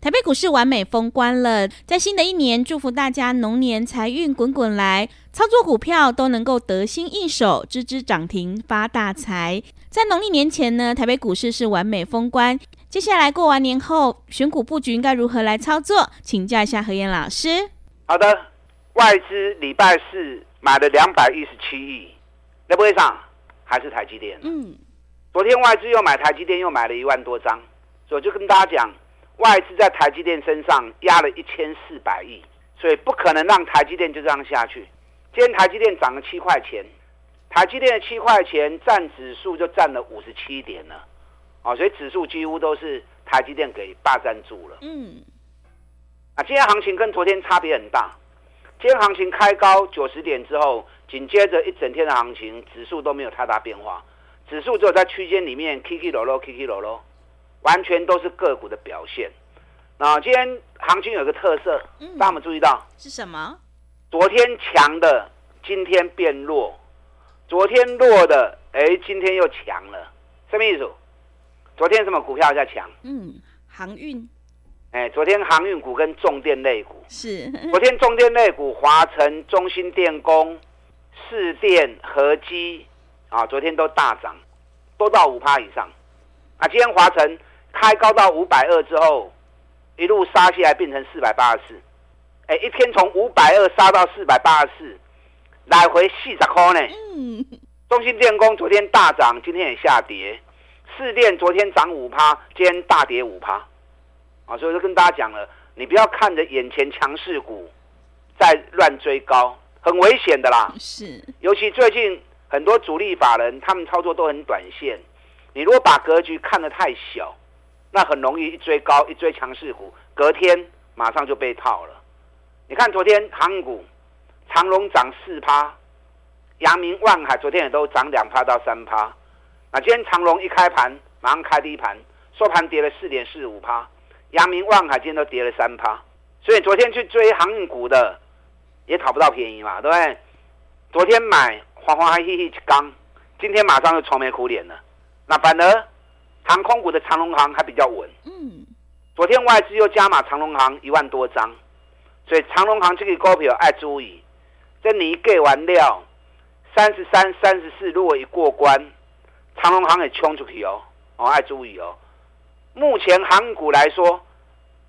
台北股市完美封关了，在新的一年，祝福大家龙年财运滚滚来，操作股票都能够得心应手，支支涨停发大财。在农历年前呢，台北股市是完美封关。接下来过完年后，选股布局应该如何来操作？请教一下何燕老师。好的，外资礼拜四买了两百一十七亿，那不会上还是台积电？嗯，昨天外资又买台积电，又买了一万多张，所以我就跟大家讲，外资在台积电身上压了一千四百亿，所以不可能让台积电就这样下去。今天台积电涨了七块钱，台积电的七块钱占指数就占了五十七点了。哦，所以指数几乎都是台积电给霸占住了。嗯，啊，今天行情跟昨天差别很大。今天行情开高九十点之后，紧接着一整天的行情，指数都没有太大变化，指数只有在区间里面起起落落，起起落落，完全都是个股的表现。那今天行情有个特色，大家有注意到？是什么？昨天强的，今天变弱；昨天弱的，哎，今天又强了，什么意思？昨天什么股票在强？嗯，航运。哎，昨天航运股跟重电类股是。昨天重电类股，华晨、中兴电工、市电、合基啊，昨天都大涨，都到五趴以上。啊，今天华城开高到五百二之后，一路杀下来变成四百八十四。哎，一天从五百二杀到四百八十四，来回四十块呢。嗯。中兴电工昨天大涨，今天也下跌。四电昨天涨五趴，今天大跌五趴，啊，所以就跟大家讲了，你不要看着眼前强势股在乱追高，很危险的啦。是，尤其最近很多主力法人，他们操作都很短线。你如果把格局看得太小，那很容易一追高，一追强势股，隔天马上就被套了。你看昨天航股，长荣涨四趴，阳明、万海昨天也都涨两趴到三趴。那今天长荣一开盘，马上开低盘，收盘跌了四点四五趴，阳明、万海今天都跌了三趴，所以昨天去追航股的也讨不到便宜嘛，对不对？昨天买黄黄还嘻嘻一刚，今天马上就愁眉苦脸了。那反而航空股的长龙航还比较稳，嗯，昨天外资又加码长龙航一万多张，所以长龙航这个股票爱注意，这你一给完料，三十三、三十四，如果一过关。长龙航也冲出去哦，哦，爱注意哦。目前航股来说，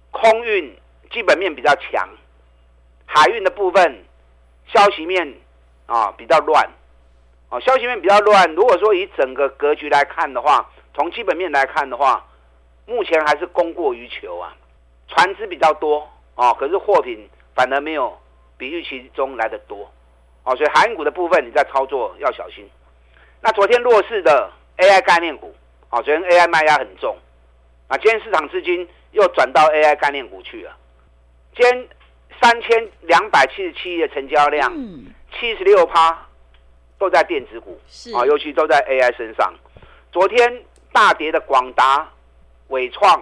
空运基本面比较强，海运的部分消息面啊比较乱，哦，消息面比较乱。如果说以整个格局来看的话，从基本面来看的话，目前还是供过于求啊，船只比较多哦，可是货品反而没有比预期中来的多，哦，所以海运股的部分你在操作要小心。那昨天弱势的。AI 概念股，啊，昨天 AI 卖压很重，啊，今天市场资金又转到 AI 概念股去了。今天三千两百七十七亿的成交量，七十六趴都在电子股，啊，尤其都在 AI 身上。昨天大跌的广达、伟创，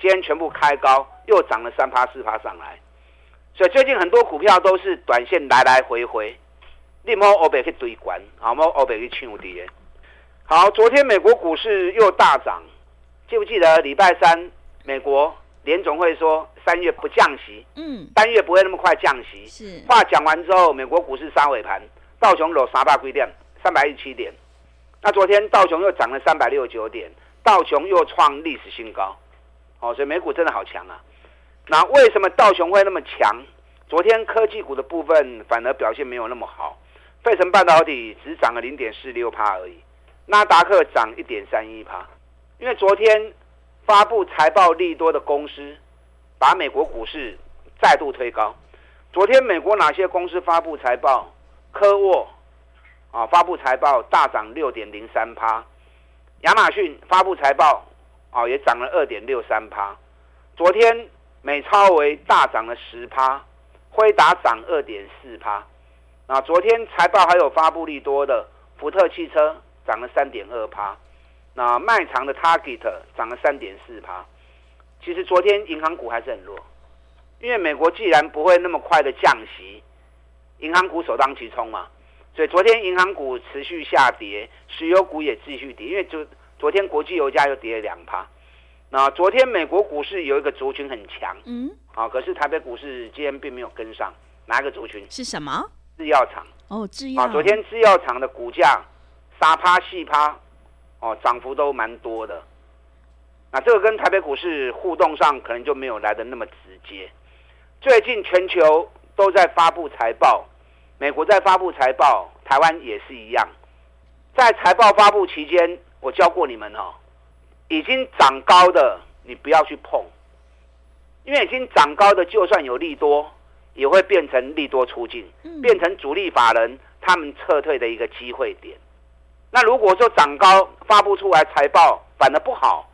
今天全部开高，又涨了三趴四趴上来。所以最近很多股票都是短线来来回回，你莫欧北去堆关，啊，莫欧北去抢跌。好，昨天美国股市又大涨，记不记得礼拜三美国联总会说三月不降息，嗯，三月不会那么快降息。是话讲完之后，美国股市杀尾盘，道琼落三百几点，三百一十七点。那昨天道琼又涨了三百六十九点，道琼又创历史新高。哦，所以美股真的好强啊。那为什么道琼会那么强？昨天科技股的部分反而表现没有那么好，费城半导体只涨了零点四六趴而已。纳达克涨一点三一趴，因为昨天发布财报利多的公司，把美国股市再度推高。昨天美国哪些公司发布财报？科沃、啊发布财报大涨六点零三趴，亚马逊发布财报啊也涨了二点六三趴，昨天美超为大涨了十趴，辉达涨二点四趴，啊昨天财报还有发布利多的福特汽车涨了三点二趴，那卖长的 Target 涨了三点四趴，其实昨天银行股还是很弱。因为美国既然不会那么快的降息，银行股首当其冲嘛，所以昨天银行股持续下跌，石油股也继续跌。因为昨昨天国际油价又跌了两趴，那昨天美国股市有一个族群很强，嗯，好，可是台北股市今天并没有跟上，哪一个族群？是什么？制药厂哦，制药。啊昨天制药厂的股价杀趴细趴，哦，涨幅都蛮多的。那这个跟台北股市互动上可能就没有来的那么直接。最近全球都在发布财报，美国在发布财报，台湾也是一样。在财报发布期间，我教过你们哦，已经涨高的你不要去碰，因为已经涨高的就算有利多，也会变成利多出尽，变成主力法人他们撤退的一个机会点。那如果说涨高发布出来财报反而不好，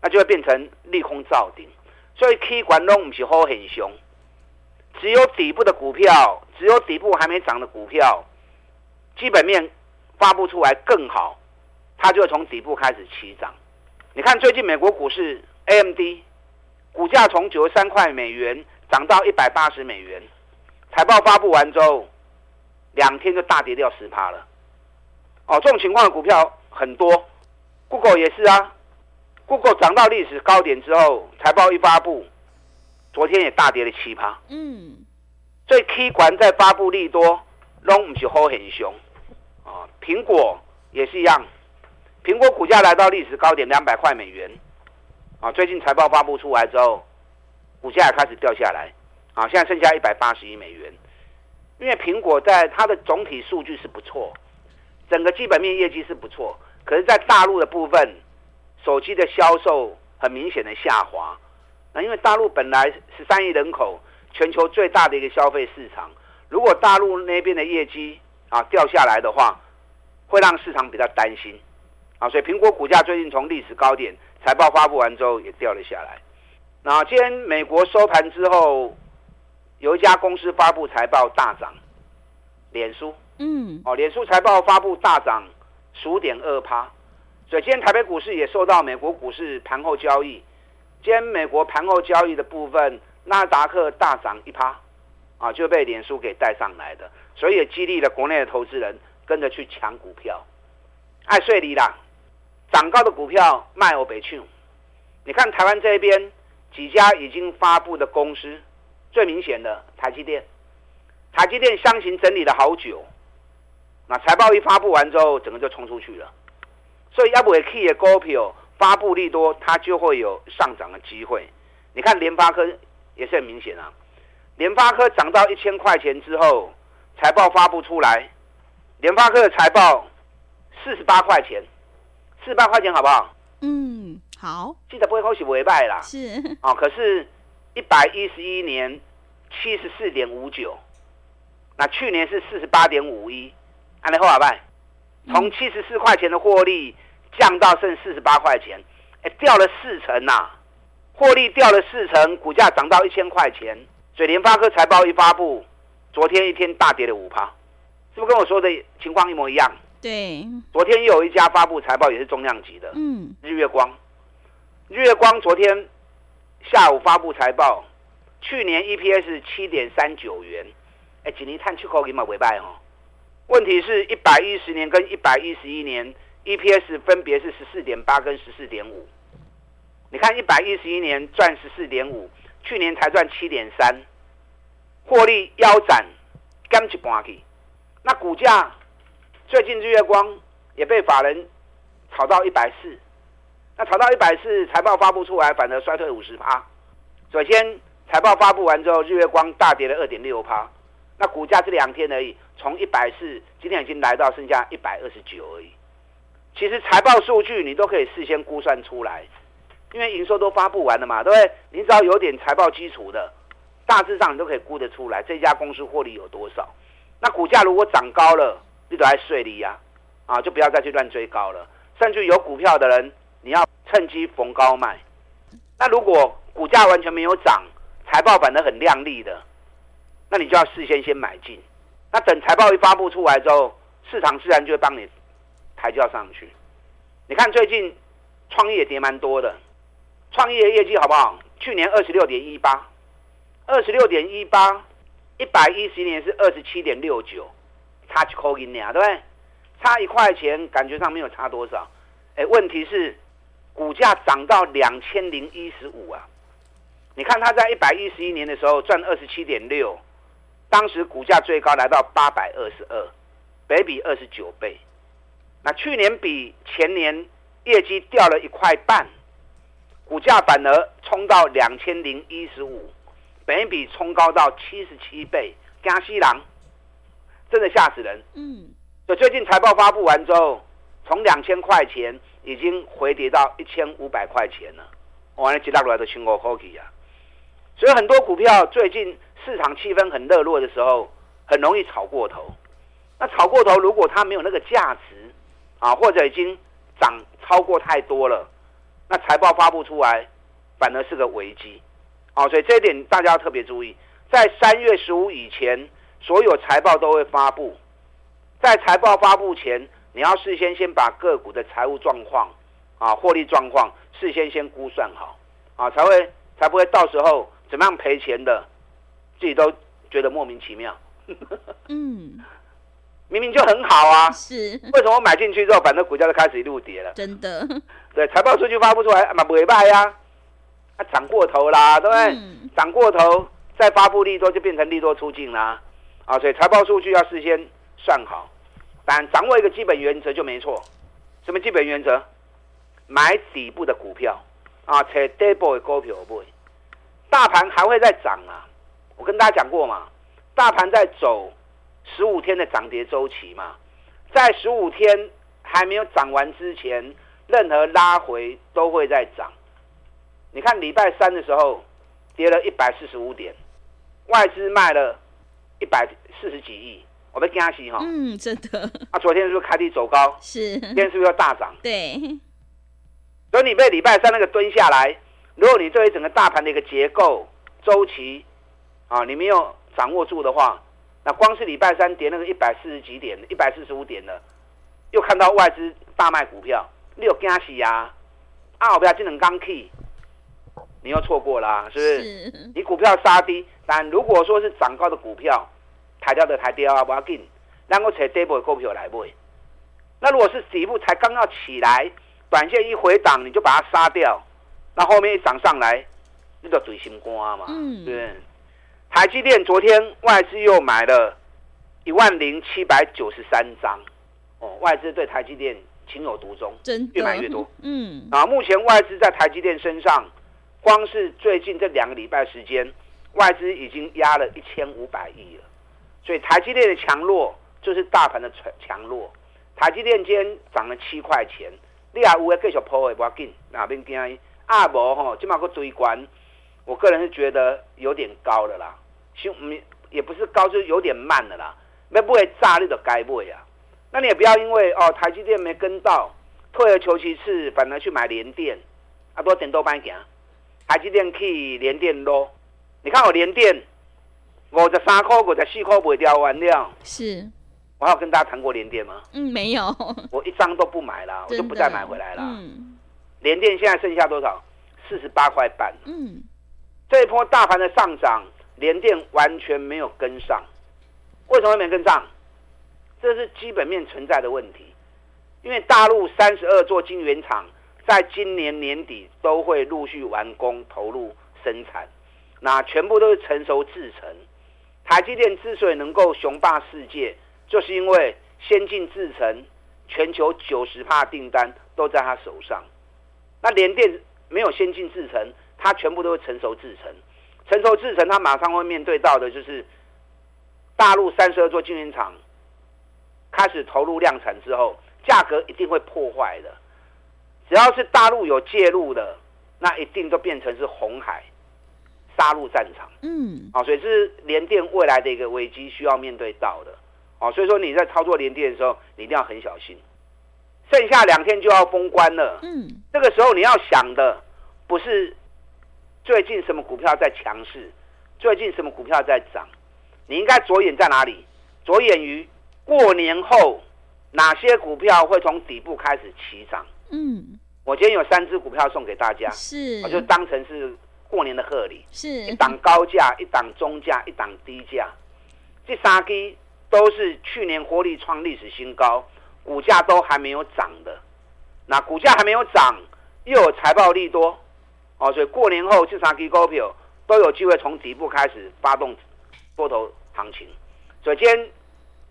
那就会变成利空造顶。所以 K 管都不是好很凶，只有底部的股票，只有底部还没涨的股票，基本面发布出来更好，它就会从底部开始起涨。你看最近美国股市 AMD 股价从九十三块美元涨到一百八十美元，财报发布完之后，两天就大跌掉十趴了。哦，这种情况的股票很多，Google 也是啊。Google 涨到历史高点之后，财报一发布，昨天也大跌了七趴。嗯，所以 K 管在发布利多，拢唔是好很凶啊。苹果也是一样，苹果股价来到历史高点两百块美元啊，最近财报发布出来之后，股价也开始掉下来啊，现在剩下一百八十亿美元。因为苹果在它的总体数据是不错，整个基本面业绩是不错，可是，在大陆的部分。手机的销售很明显的下滑，那因为大陆本来十三亿人口，全球最大的一个消费市场，如果大陆那边的业绩啊掉下来的话，会让市场比较担心，啊，所以苹果股价最近从历史高点财报发布完之后也掉了下来。那今天美国收盘之后，有一家公司发布财报大涨，脸书，嗯，哦，脸书财报发布大涨十五点二趴。所以今天台北股市也受到美国股市盘后交易，今天美国盘后交易的部分，纳达克大涨一趴，啊，就被脸书给带上来的，所以也激励了国内的投资人跟着去抢股票，爱税离啦，涨高的股票卖欧北去。你看台湾这边几家已经发布的公司，最明显的台积电，台积电箱型整理了好久，那财报一发布完之后，整个就冲出去了。所以要不会 key 的股票发布利多，它就会有上涨的机会。你看联发科也是很明显啊，联发科涨到一千块钱之后，财报发布出来，联发科的财报四十八块钱，四十八块钱好不好？嗯，好。记得不会恭喜尾拜啦。是。哦，可是，一百一十一年七十四点五九，那去年是四十八点五一，安利后好拜。从七十四块钱的获利降到剩四十八块钱，哎，掉了四成呐、啊！获利掉了四成，股价涨到一千块钱。所以联发科财报一发布，昨天一天大跌了五趴，是不是跟我说的情况一模一样？对，昨天又有一家发布财报也是重量级的，嗯，日月光。日月光昨天下午发布财报，去年 EPS 七点三九元，哎，今年探出口给嘛尾拜哦。问题是，一百一十年跟一百一十一年 EPS 分别是十四点八跟十四点五。你看，一百一十一年赚十四点五，去年才赚七点三，获利腰斩，干起半去。那股价最近日月光也被法人炒到一百四，那炒到一百四，财报发布出来，反而衰退五十趴。首先，财报发布完之后，日月光大跌了二点六趴。那股价这两天而已，从一百四，今天已经来到剩下一百二十九而已。其实财报数据你都可以事先估算出来，因为营收都发布完了嘛，对不对？你只要有点财报基础的，大致上你都可以估得出来这家公司获利有多少。那股价如果涨高了，你都在睡利呀，啊，就不要再去乱追高了。甚至有股票的人，你要趁机逢高卖。那如果股价完全没有涨，财报反而很亮丽的，那你就要事先先买进。那等财报一发布出来之后，市场自然就会帮你抬轿上去。你看最近创业跌蛮多的，创业业绩好不好？去年二十六点一八，二十六点一八，一百一十年是二十七点六九，差几块银两，对不对？差一块钱，感觉上没有差多少。哎，问题是股价涨到两千零一十五啊！你看它在一百一十一年的时候赚二十七点六，当时股价最高来到八百二十二，北比二十九倍。那去年比前年业绩掉了一块半，股价反而冲到两千零一十五，本益比冲高到七十七倍，加西郎真的吓死人。嗯，所以最近财报发布完之后，从两千块钱已经回跌到一千五百块钱了。完了，接大过来的青果 cookie 啊，所以很多股票最近市场气氛很热络的时候，很容易炒过头。那炒过头，如果它没有那个价值。啊，或者已经涨超过太多了，那财报发布出来，反而是个危机。哦，所以这一点大家要特别注意，在三月十五以前，所有财报都会发布。在财报发布前，你要事先先把个股的财务状况啊、获利状况事先先估算好，啊，才会才不会到时候怎么样赔钱的，自己都觉得莫名其妙。嗯。明明就很好啊，是为什么我买进去之后，反正股价就开始一路跌了？真的，对，财报数据发布出来，嘛不会卖呀，啊涨过头啦，对不对？嗯、涨过头再发布利多，就变成利多出尽啦，啊，所以财报数据要事先算好，但掌握一个基本原则就没错。什么基本原则？买底部的股票啊，且 double 的股票不会。大盘还会再涨啊，我跟大家讲过嘛，大盘在走。十五天的涨跌周期嘛，在十五天还没有涨完之前，任何拉回都会在涨。你看礼拜三的时候跌了一百四十五点，外资卖了一百四十几亿，我被惊死哈。嗯，真的。啊，昨天是不是开低走高？是。今天是不是要大涨？对。所以你被礼拜三那个蹲下来，如果你对于整个大盘的一个结构周期啊，你没有掌握住的话。那光是礼拜三跌那个一百四十几点，一百四十五点的，又看到外资大卖股票，你有惊喜呀？啊，我不要技能刚 key，你又错过啦，是不是？是你股票杀低，但如果说是涨高的股票，抬掉的抬掉啊，不要紧，然后找底部的股票来买。那如果是底部才刚要起来，短线一回档，你就把它杀掉，那后面一涨上来，你就嘴心肝嘛，嗯、对不对？台积电昨天外资又买了一万零七百九十三张，哦，外资对台积电情有独钟，真越买越多。嗯，啊，目前外资在台积电身上，光是最近这两个礼拜时间，外资已经压了一千五百亿了。所以台积电的强弱就是大盘的强强弱。台积电今天涨了七块钱，你还有的继续抛的不要紧，哪边惊？啊无吼，今嘛个追关，我个人是觉得有点高的啦。行，也不是高，就是有点慢了啦。那不会炸，你就该买啊。那你也不要因为哦，台积电没跟到，退而求其次，反而去买联电，啊，多点多半行。台积电去联电咯。你看我联电五十三块、五十四块卖掉完了。是，我还有跟大家谈过联电吗？嗯，没有。我一张都不买了，我就不再买回来了。嗯。联电现在剩下多少？四十八块半。嗯。这一波大盘的上涨。联电完全没有跟上，为什么没跟上？这是基本面存在的问题。因为大陆三十二座晶圆厂在今年年底都会陆续完工投入生产，那全部都是成熟制程。台积电之所以能够雄霸世界，就是因为先进制程全球九十趴订单都在他手上。那联电没有先进制程，它全部都是成熟制程。成熟制成，它马上会面对到的就是大陆三十二座晶圆厂开始投入量产之后，价格一定会破坏的。只要是大陆有介入的，那一定都变成是红海杀戮战场。嗯，啊，所以这是联电未来的一个危机需要面对到的。啊，所以说你在操作联电的时候，你一定要很小心。剩下两天就要封关了，嗯，这个时候你要想的不是最近什么股票在强势，最近什么股票在涨，你应该着眼在哪里？着眼于过年后哪些股票会从底部开始起涨？嗯，我今天有三只股票送给大家，是，我就当成是过年的贺礼，是。一档高价，一档中价，一档低价，这三只都是去年获利创历史新高，股价都还没有涨的，那股价还没有涨，又有财报利多，哦，所以过年后这三支股票都有机会从底部开始发动多头行情，所以今天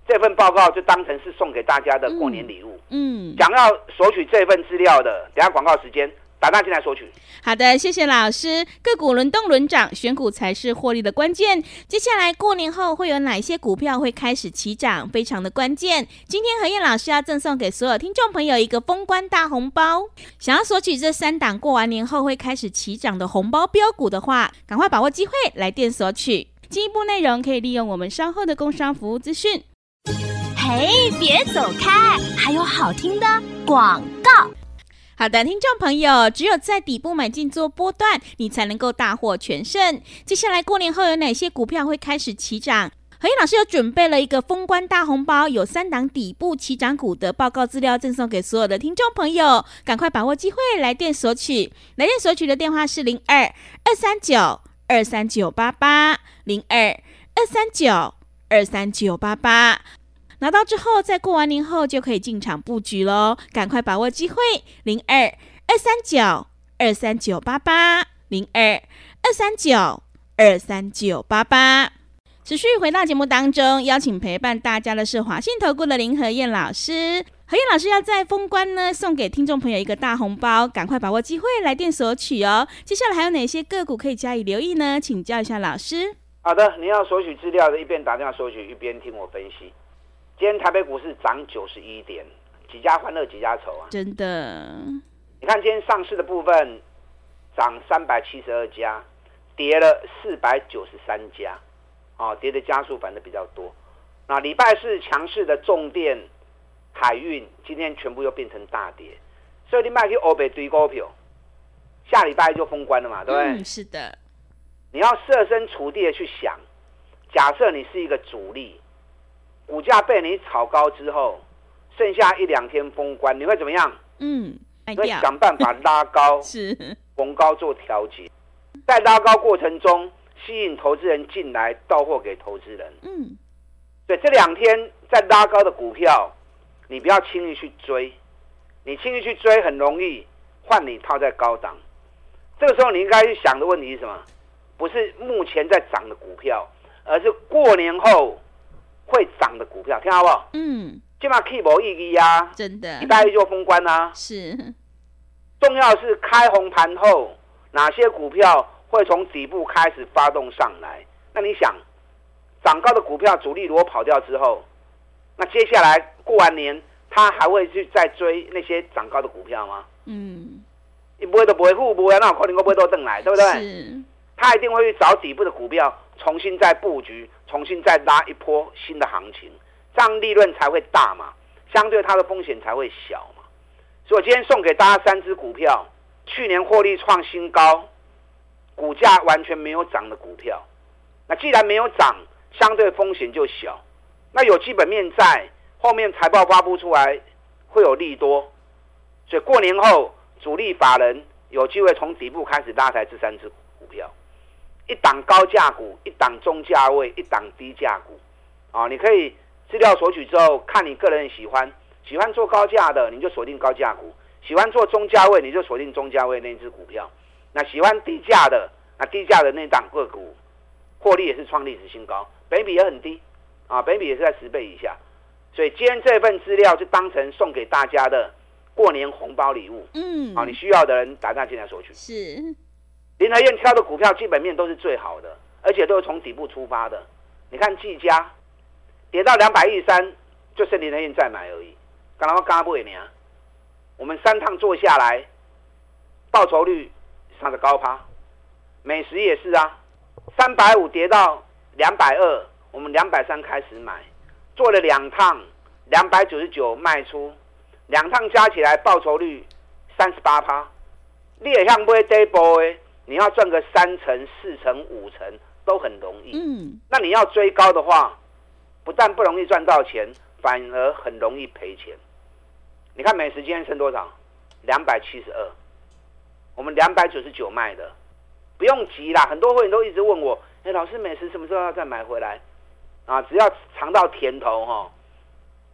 这份报告就当成是送给大家的过年礼物。嗯，想要索取这份资料的，等下广告时间。打电话进来索取。好的，谢谢老师。个股轮动轮涨，选股才是获利的关键。接下来过年后会有哪些股票会开始起涨？非常的关键。今天何燕老师要赠送给所有听众朋友一个封关大红包。想要索取这三档过完年后会开始起涨的红包标股的话，赶快把握机会来电索取。进一步内容可以利用我们稍后的工商服务资讯。嘿，别走开，还有好听的广告。好的，听众朋友，只有在底部买进做波段，你才能够大获全胜。接下来过年后有哪些股票会开始起涨？和彦老师又准备了一个封关大红包，有三档底部起涨股的报告资料赠送给所有的听众朋友，赶快把握机会来电索取。来电索取的电话是零二二三九二三九八八零二二三九二三九八八。拿到之后，在过完年后就可以进场布局喽，赶快把握机会，零二二三九二三九八八，零二二三九二三九八八。持续回到节目当中，邀请陪伴大家的是华信投顾的林和燕老师。和燕老师要在封关呢，送给听众朋友一个大红包，赶快把握机会来电索取哦。接下来还有哪些个股可以加以留意呢？请教一下老师。好的，你要索取资料的，一边打电话索取，一边听我分析。今天台北股市涨九十一点，几家欢乐几家愁啊！真的，你看今天上市的部分涨三百七十二家，跌了四百九十三家，哦，跌的家数反正比较多。那礼拜四强势的重电、海运，今天全部又变成大跌，所以你卖去欧北堆股票，下礼拜就封关了嘛，对不对？嗯，是的。你要设身处地的去想，假设你是一个主力。股价被你炒高之后，剩下一两天封关，你会怎么样？嗯，你会想办法拉高，是逢高做调节，在拉高过程中吸引投资人进来，到货给投资人。嗯，所以这两天在拉高的股票，你不要轻易去追，你轻易去追很容易换你套在高档。这个时候你应该去想的问题是什么？不是目前在涨的股票，而是过年后。会涨的股票，听好不好？嗯，起码 keep 冇意义呀，真的，礼拜一就封关啦、啊。是，重要是开红盘后，哪些股票会从底部开始发动上来？那你想，涨高的股票主力如果跑掉之后，那接下来过完年，他还会去再追那些涨高的股票吗？嗯，你不会都不会付，不会那可能会不会都等来，对不对？是，他一定会去找底部的股票，重新再布局。重新再拉一波新的行情，这样利润才会大嘛，相对它的风险才会小嘛。所以我今天送给大家三只股票，去年获利创新高，股价完全没有涨的股票。那既然没有涨，相对风险就小。那有基本面在，后面财报发布出来会有利多，所以过年后主力法人有机会从底部开始拉抬这三只股票。一档高价股，一档中价位，一档低价股，啊，你可以资料索取之后，看你个人喜欢，喜欢做高价的，你就锁定高价股；喜欢做中价位，你就锁定中价位那只股票。那喜欢低价的，那低价的那档个股，获利也是创历史新高，本比也很低，啊，本比也是在十倍以下。所以今天这份资料就当成送给大家的过年红包礼物。嗯，啊，你需要的人打电话进来索取。是。林和燕挑的股票基本面都是最好的，而且都是从底部出发的。你看技嘉跌到两百一三，就剩林和燕再买而已。刚刚我刚不给你啊，我们三趟做下来，报酬率上的高趴。美食也是啊，三百五跌到两百二，我们两百三开始买，做了两趟，两百九十九卖出，两趟加起来报酬率三十八趴。你也像买底部诶，你要赚个三成、四成、五成都很容易。嗯，那你要追高的话，不但不容易赚到钱，反而很容易赔钱。你看美食今天升多少？两百七十二，我们两百九十九卖的，不用急啦。很多会员都一直问我，哎、欸，老师，美食什么时候要再买回来？啊，只要尝到甜头哈，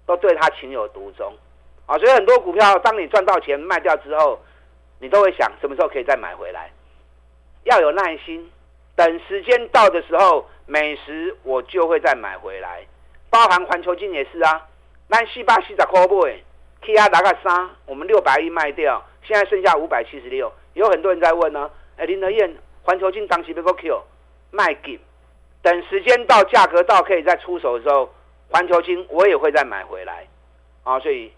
都对他情有独钟。啊，所以很多股票，当你赚到钱卖掉之后，你都会想什么时候可以再买回来？要有耐心，等时间到的时候，美食我就会再买回来。包含环球晶也是啊，那四百四十块买，K R 打个三，我们六百亿卖掉，现在剩下五百七十六。有很多人在问呢，哎，林和彦，环球晶当时被个 Q 卖给，等时间到，价格到可以再出手的时候，环球晶我也会再买回来。啊，所以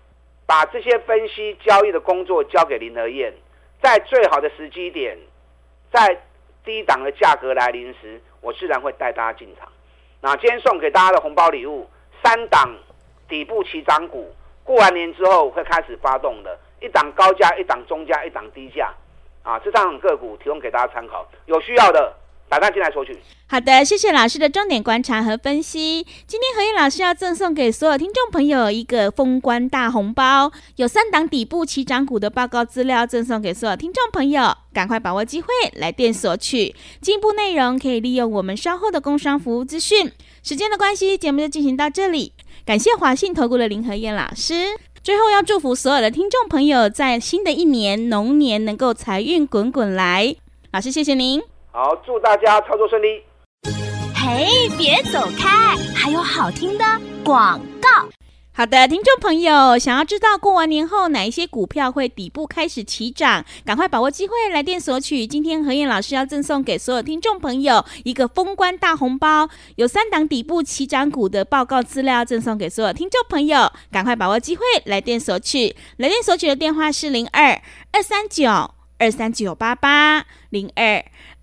把这些分析交易的工作交给林和彦。在最好的时机点，在低档的价格来临时，我自然会带大家进场。那今天送给大家的红包礼物，三档底部起涨股，过完年之后会开始发动的，一档高价，一档中价，一档低价，啊，这三档个股提供给大家参考，有需要的。打电进来索取。好的，谢谢老师的重点观察和分析。今天何燕老师要赠送给所有听众朋友一个封关大红包，有三档底部起涨股的报告资料赠送给所有听众朋友，赶快把握机会来电索取。进一步内容可以利用我们稍后的工商服务资讯。时间的关系，节目就进行到这里。感谢华信投顾的林何燕老师。最后要祝福所有的听众朋友，在新的一年龙年能够财运滚滚来。老师，谢谢您。好，祝大家操作顺利。嘿，别走开，还有好听的广告。好的，听众朋友，想要知道过完年后哪一些股票会底部开始起涨，赶快把握机会来电索取。今天何燕老师要赠送给所有听众朋友一个封关大红包，有三档底部起涨股的报告资料赠送给所有听众朋友，赶快把握机会来电索取。来电索取的电话是零二二三九二三九八八零二。